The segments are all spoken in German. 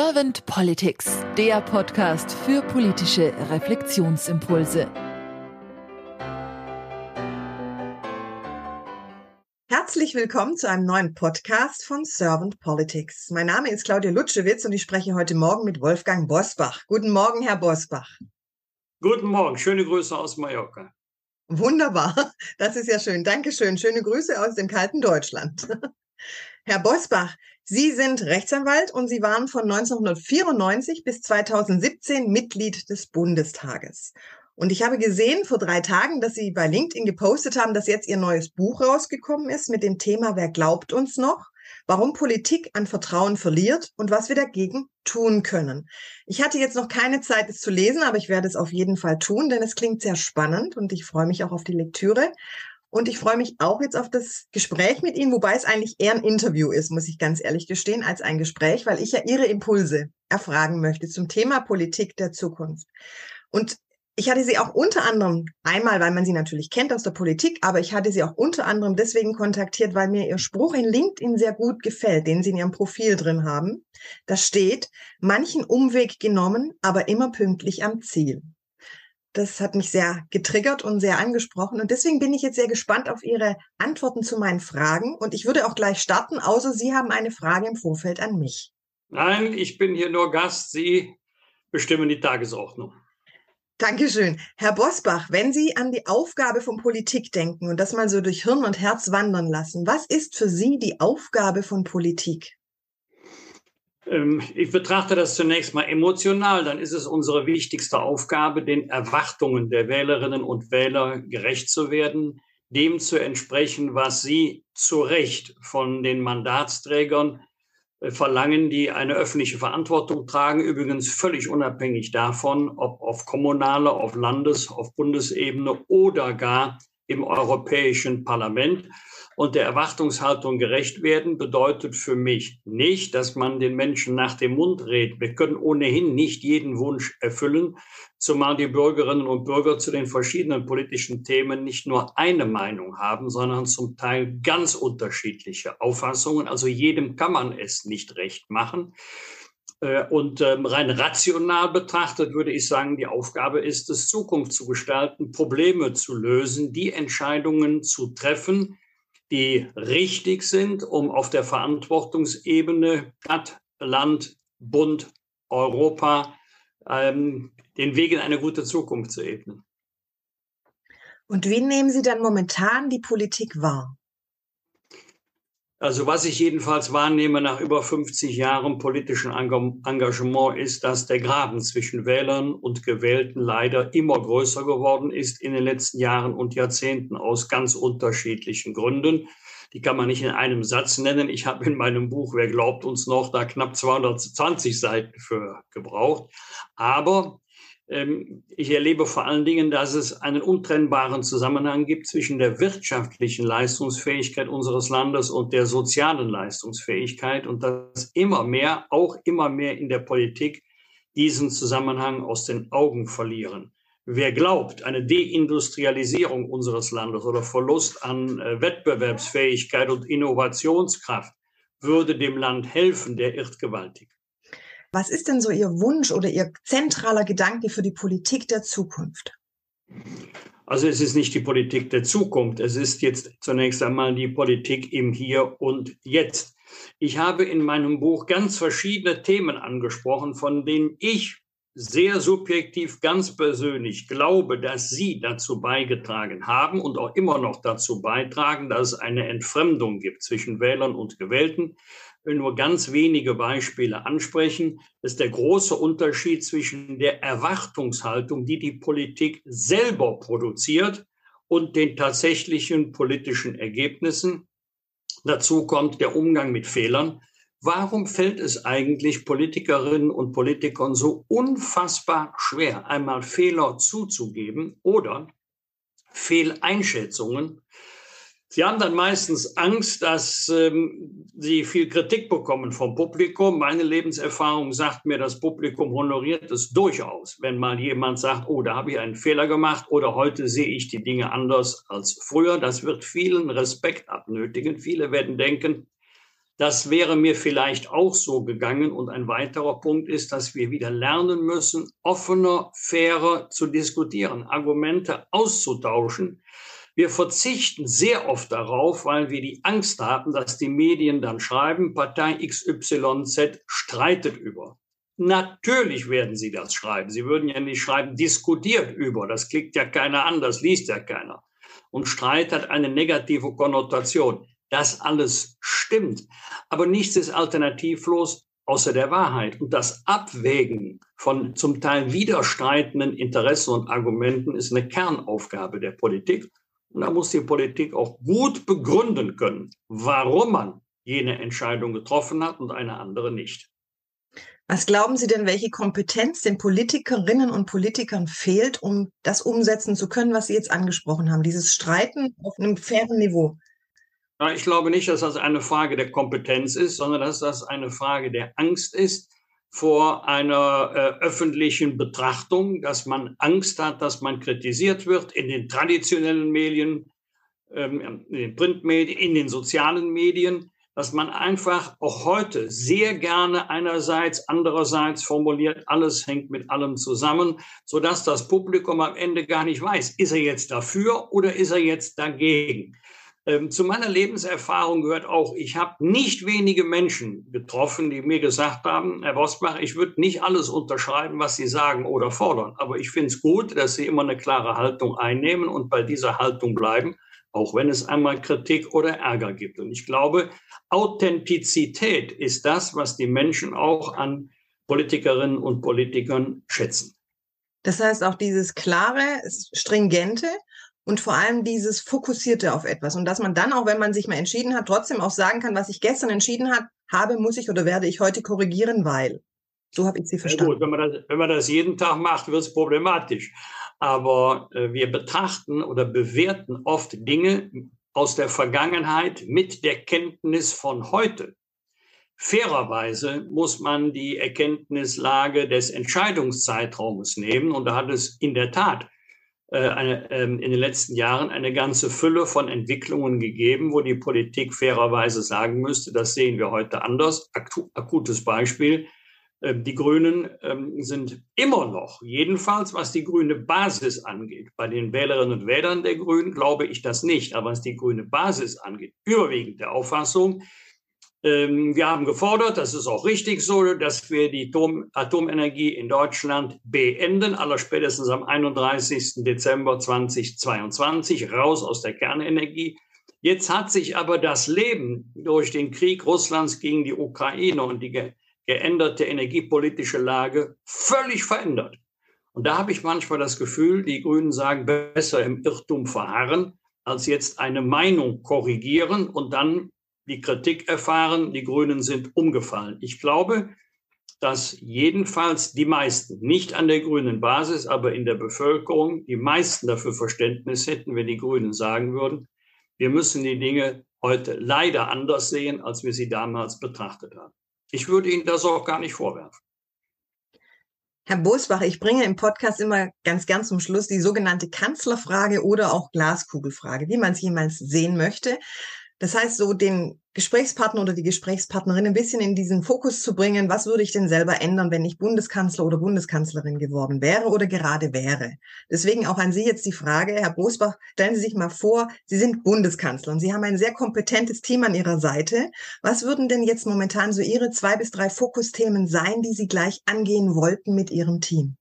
Servant Politics, der Podcast für politische Reflexionsimpulse. Herzlich willkommen zu einem neuen Podcast von Servant Politics. Mein Name ist Claudia Lutschewitz und ich spreche heute Morgen mit Wolfgang Bosbach. Guten Morgen, Herr Bosbach. Guten Morgen, schöne Grüße aus Mallorca. Wunderbar, das ist ja schön. Dankeschön. Schöne Grüße aus dem kalten Deutschland. Herr Bosbach, Sie sind Rechtsanwalt und Sie waren von 1994 bis 2017 Mitglied des Bundestages. Und ich habe gesehen vor drei Tagen, dass Sie bei LinkedIn gepostet haben, dass jetzt Ihr neues Buch rausgekommen ist mit dem Thema Wer glaubt uns noch? Warum Politik an Vertrauen verliert und was wir dagegen tun können. Ich hatte jetzt noch keine Zeit, es zu lesen, aber ich werde es auf jeden Fall tun, denn es klingt sehr spannend und ich freue mich auch auf die Lektüre. Und ich freue mich auch jetzt auf das Gespräch mit Ihnen, wobei es eigentlich eher ein Interview ist, muss ich ganz ehrlich gestehen, als ein Gespräch, weil ich ja Ihre Impulse erfragen möchte zum Thema Politik der Zukunft. Und ich hatte sie auch unter anderem einmal, weil man sie natürlich kennt aus der Politik, aber ich hatte sie auch unter anderem deswegen kontaktiert, weil mir ihr Spruch in LinkedIn sehr gut gefällt, den sie in ihrem Profil drin haben. Da steht, manchen Umweg genommen, aber immer pünktlich am Ziel. Das hat mich sehr getriggert und sehr angesprochen. Und deswegen bin ich jetzt sehr gespannt auf Ihre Antworten zu meinen Fragen. Und ich würde auch gleich starten, außer Sie haben eine Frage im Vorfeld an mich. Nein, ich bin hier nur Gast. Sie bestimmen die Tagesordnung. Dankeschön. Herr Bosbach, wenn Sie an die Aufgabe von Politik denken und das mal so durch Hirn und Herz wandern lassen, was ist für Sie die Aufgabe von Politik? Ähm, ich betrachte das zunächst mal emotional. Dann ist es unsere wichtigste Aufgabe, den Erwartungen der Wählerinnen und Wähler gerecht zu werden, dem zu entsprechen, was sie zu Recht von den Mandatsträgern äh, verlangen, die eine öffentliche Verantwortung tragen, übrigens völlig unabhängig davon, ob auf kommunaler, auf Landes-, auf Bundesebene oder gar im Europäischen Parlament und der Erwartungshaltung gerecht werden, bedeutet für mich nicht, dass man den Menschen nach dem Mund redet. Wir können ohnehin nicht jeden Wunsch erfüllen, zumal die Bürgerinnen und Bürger zu den verschiedenen politischen Themen nicht nur eine Meinung haben, sondern zum Teil ganz unterschiedliche Auffassungen. Also jedem kann man es nicht recht machen. Äh, und ähm, rein rational betrachtet würde ich sagen, die Aufgabe ist es, Zukunft zu gestalten, Probleme zu lösen, die Entscheidungen zu treffen, die richtig sind, um auf der Verantwortungsebene Stadt, Land, Bund, Europa ähm, den Weg in eine gute Zukunft zu ebnen. Und wie nehmen Sie dann momentan die Politik wahr? Also was ich jedenfalls wahrnehme nach über 50 Jahren politischen Engagement ist, dass der Graben zwischen Wählern und Gewählten leider immer größer geworden ist in den letzten Jahren und Jahrzehnten aus ganz unterschiedlichen Gründen. Die kann man nicht in einem Satz nennen. Ich habe in meinem Buch, wer glaubt uns noch, da knapp 220 Seiten für gebraucht. Aber ich erlebe vor allen Dingen, dass es einen untrennbaren Zusammenhang gibt zwischen der wirtschaftlichen Leistungsfähigkeit unseres Landes und der sozialen Leistungsfähigkeit und dass immer mehr, auch immer mehr in der Politik diesen Zusammenhang aus den Augen verlieren. Wer glaubt, eine Deindustrialisierung unseres Landes oder Verlust an äh, Wettbewerbsfähigkeit und Innovationskraft würde dem Land helfen, der irrt gewaltig. Was ist denn so Ihr Wunsch oder Ihr zentraler Gedanke für die Politik der Zukunft? Also es ist nicht die Politik der Zukunft, es ist jetzt zunächst einmal die Politik im Hier und Jetzt. Ich habe in meinem Buch ganz verschiedene Themen angesprochen, von denen ich sehr subjektiv, ganz persönlich glaube, dass Sie dazu beigetragen haben und auch immer noch dazu beitragen, dass es eine Entfremdung gibt zwischen Wählern und Gewählten will nur ganz wenige Beispiele ansprechen. Ist der große Unterschied zwischen der Erwartungshaltung, die die Politik selber produziert, und den tatsächlichen politischen Ergebnissen. Dazu kommt der Umgang mit Fehlern. Warum fällt es eigentlich Politikerinnen und Politikern so unfassbar schwer, einmal Fehler zuzugeben oder Fehleinschätzungen Sie haben dann meistens Angst, dass ähm, sie viel Kritik bekommen vom Publikum. Meine Lebenserfahrung sagt mir, das Publikum honoriert es durchaus, wenn mal jemand sagt, oh, da habe ich einen Fehler gemacht oder heute sehe ich die Dinge anders als früher. Das wird vielen Respekt abnötigen. Viele werden denken, Das wäre mir vielleicht auch so gegangen. Und ein weiterer Punkt ist, dass wir wieder lernen müssen, offener, fairer zu diskutieren, Argumente auszutauschen. Wir verzichten sehr oft darauf, weil wir die Angst haben, dass die Medien dann schreiben, Partei XYZ streitet über. Natürlich werden sie das schreiben. Sie würden ja nicht schreiben, diskutiert über. Das klickt ja keiner an, das liest ja keiner. Und Streit hat eine negative Konnotation. Das alles stimmt. Aber nichts ist alternativlos außer der Wahrheit. Und das Abwägen von zum Teil widerstreitenden Interessen und Argumenten ist eine Kernaufgabe der Politik. Und da muss die Politik auch gut begründen können, warum man jene Entscheidung getroffen hat und eine andere nicht. Was glauben Sie denn, welche Kompetenz den Politikerinnen und Politikern fehlt, um das umsetzen zu können, was Sie jetzt angesprochen haben, dieses Streiten auf einem fairen Niveau? Ich glaube nicht, dass das eine Frage der Kompetenz ist, sondern dass das eine Frage der Angst ist vor einer äh, öffentlichen Betrachtung, dass man Angst hat, dass man kritisiert wird in den traditionellen Medien, ähm, in den Printmedien, in den sozialen Medien, dass man einfach auch heute sehr gerne einerseits, andererseits formuliert, alles hängt mit allem zusammen, sodass das Publikum am Ende gar nicht weiß, ist er jetzt dafür oder ist er jetzt dagegen. Ähm, zu meiner Lebenserfahrung gehört auch, ich habe nicht wenige Menschen getroffen, die mir gesagt haben, Herr Bosbach, ich würde nicht alles unterschreiben, was Sie sagen oder fordern, aber ich finde es gut, dass Sie immer eine klare Haltung einnehmen und bei dieser Haltung bleiben, auch wenn es einmal Kritik oder Ärger gibt. Und ich glaube, Authentizität ist das, was die Menschen auch an Politikerinnen und Politikern schätzen. Das heißt auch dieses klare, stringente, und vor allem dieses Fokussierte auf etwas. Und dass man dann auch, wenn man sich mal entschieden hat, trotzdem auch sagen kann, was ich gestern entschieden hat, habe, muss ich oder werde ich heute korrigieren, weil. So habe ich Sie verstanden. Ja gut, wenn man, das, wenn man das jeden Tag macht, wird es problematisch. Aber äh, wir betrachten oder bewerten oft Dinge aus der Vergangenheit mit der Kenntnis von heute. Fairerweise muss man die Erkenntnislage des Entscheidungszeitraumes nehmen. Und da hat es in der Tat eine, ähm, in den letzten Jahren eine ganze Fülle von Entwicklungen gegeben, wo die Politik fairerweise sagen müsste, das sehen wir heute anders. Akutes Beispiel. Ähm, die Grünen ähm, sind immer noch, jedenfalls was die grüne Basis angeht, bei den Wählerinnen und Wählern der Grünen glaube ich das nicht, aber was die grüne Basis angeht, überwiegend der Auffassung, wir haben gefordert, das ist auch richtig so, dass wir die Atomenergie in Deutschland beenden, allerspätestens am 31. Dezember 2022, raus aus der Kernenergie. Jetzt hat sich aber das Leben durch den Krieg Russlands gegen die Ukraine und die ge geänderte energiepolitische Lage völlig verändert. Und da habe ich manchmal das Gefühl, die Grünen sagen, besser im Irrtum verharren, als jetzt eine Meinung korrigieren und dann die Kritik erfahren, die Grünen sind umgefallen. Ich glaube, dass jedenfalls die meisten, nicht an der grünen Basis, aber in der Bevölkerung, die meisten dafür Verständnis hätten, wenn die Grünen sagen würden, wir müssen die Dinge heute leider anders sehen, als wir sie damals betrachtet haben. Ich würde Ihnen das auch gar nicht vorwerfen. Herr Bosbach, ich bringe im Podcast immer ganz gern zum Schluss die sogenannte Kanzlerfrage oder auch Glaskugelfrage, wie man es jemals sehen möchte. Das heißt, so den Gesprächspartner oder die Gesprächspartnerin ein bisschen in diesen Fokus zu bringen, was würde ich denn selber ändern, wenn ich Bundeskanzler oder Bundeskanzlerin geworden wäre oder gerade wäre. Deswegen auch an Sie jetzt die Frage, Herr Bosbach, stellen Sie sich mal vor, Sie sind Bundeskanzler und Sie haben ein sehr kompetentes Team an Ihrer Seite. Was würden denn jetzt momentan so Ihre zwei bis drei Fokusthemen sein, die Sie gleich angehen wollten mit Ihrem Team?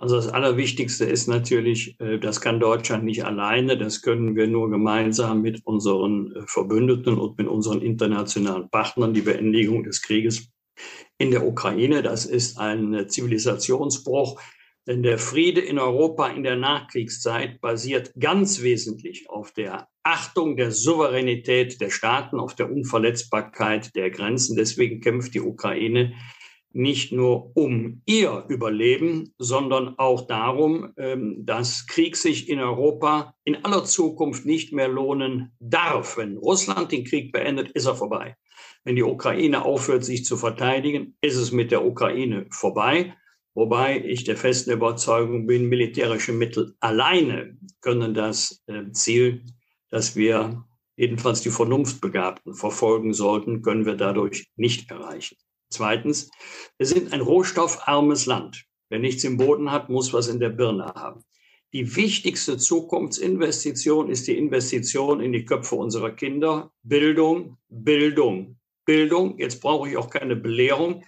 Also das Allerwichtigste ist natürlich, äh, das kann Deutschland nicht alleine, das können wir nur gemeinsam mit unseren äh, Verbündeten und mit unseren internationalen Partnern, die Beendigung des Krieges in der Ukraine. Das ist ein Zivilisationsbruch, denn der Friede in Europa in der Nachkriegszeit basiert ganz wesentlich auf der Achtung der Souveränität der Staaten, auf der Unverletzbarkeit der Grenzen. Deswegen kämpft die Ukraine nicht nur um ihr Überleben, sondern auch darum, ähm, dass Krieg sich in Europa in aller Zukunft nicht mehr lohnen darf. Wenn Russland den Krieg beendet, ist er vorbei. Wenn die Ukraine aufhört, sich zu verteidigen, ist es mit der Ukraine vorbei. Wobei ich der festen Überzeugung bin, militärische Mittel alleine können das äh, Ziel, das wir jedenfalls die Vernunftbegabten, verfolgen sollten, können wir dadurch nicht erreichen. Zweitens, wir sind ein rohstoffarmes Land. Wer nichts im Boden hat, muss was in der Birne haben. Die wichtigste Zukunftsinvestition ist die Investition in die Köpfe unserer Kinder. Bildung, Bildung, Bildung. Jetzt brauche ich auch keine Belehrung,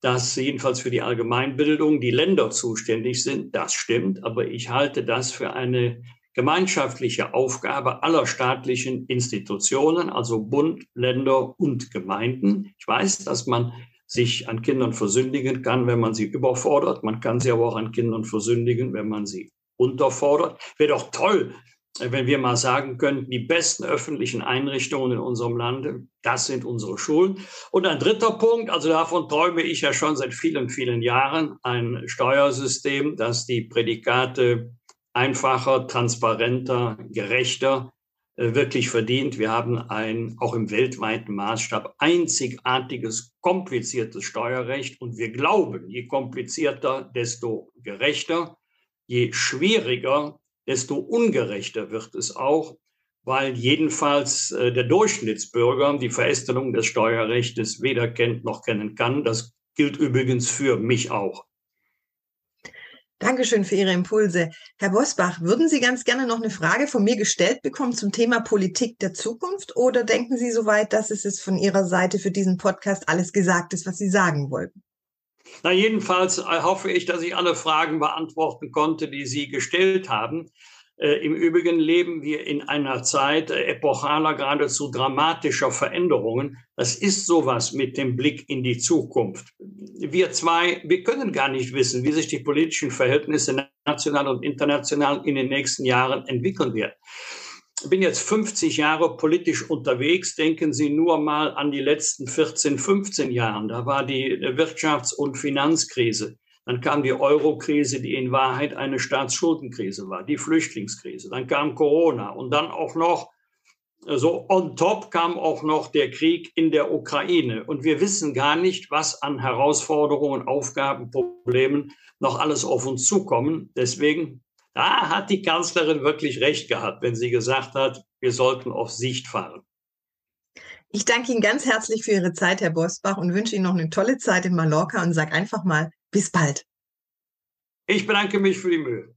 dass jedenfalls für die Allgemeinbildung die Länder zuständig sind. Das stimmt, aber ich halte das für eine gemeinschaftliche Aufgabe aller staatlichen Institutionen, also Bund, Länder und Gemeinden. Ich weiß, dass man sich an Kindern versündigen kann, wenn man sie überfordert. Man kann sie aber auch an Kindern versündigen, wenn man sie unterfordert. Wäre doch toll, wenn wir mal sagen könnten, die besten öffentlichen Einrichtungen in unserem Land, das sind unsere Schulen. Und ein dritter Punkt, also davon träume ich ja schon seit vielen, vielen Jahren, ein Steuersystem, das die Prädikate einfacher, transparenter, gerechter äh, wirklich verdient. Wir haben ein auch im weltweiten Maßstab einzigartiges, kompliziertes Steuerrecht und wir glauben, je komplizierter, desto gerechter, je schwieriger, desto ungerechter wird es auch, weil jedenfalls äh, der Durchschnittsbürger die Verästelung des Steuerrechts weder kennt noch kennen kann. Das gilt übrigens für mich auch. Dankeschön für Ihre Impulse. Herr Bosbach, würden Sie ganz gerne noch eine Frage von mir gestellt bekommen zum Thema Politik der Zukunft oder denken Sie soweit, dass es von Ihrer Seite für diesen Podcast alles gesagt ist, was Sie sagen wollten? Na, jedenfalls äh, hoffe ich, dass ich alle Fragen beantworten konnte, die Sie gestellt haben. Äh, Im Übrigen leben wir in einer Zeit äh, epochaler, geradezu dramatischer Veränderungen. Das ist sowas mit dem Blick in die Zukunft. Wir zwei, wir können gar nicht wissen, wie sich die politischen Verhältnisse national und international in den nächsten Jahren entwickeln werden. Ich bin jetzt 50 Jahre politisch unterwegs. Denken Sie nur mal an die letzten 14, 15 Jahre. Da war die Wirtschafts- und Finanzkrise. Dann kam die Euro-Krise, die in Wahrheit eine Staatsschuldenkrise war, die Flüchtlingskrise. Dann kam Corona und dann auch noch, so also on top kam auch noch der Krieg in der Ukraine. Und wir wissen gar nicht, was an Herausforderungen, Aufgaben, Problemen noch alles auf uns zukommen. Deswegen, da hat die Kanzlerin wirklich recht gehabt, wenn sie gesagt hat, wir sollten auf Sicht fahren. Ich danke Ihnen ganz herzlich für Ihre Zeit, Herr Bosbach, und wünsche Ihnen noch eine tolle Zeit in Mallorca und sage einfach mal bis bald. Ich bedanke mich für die Mühe.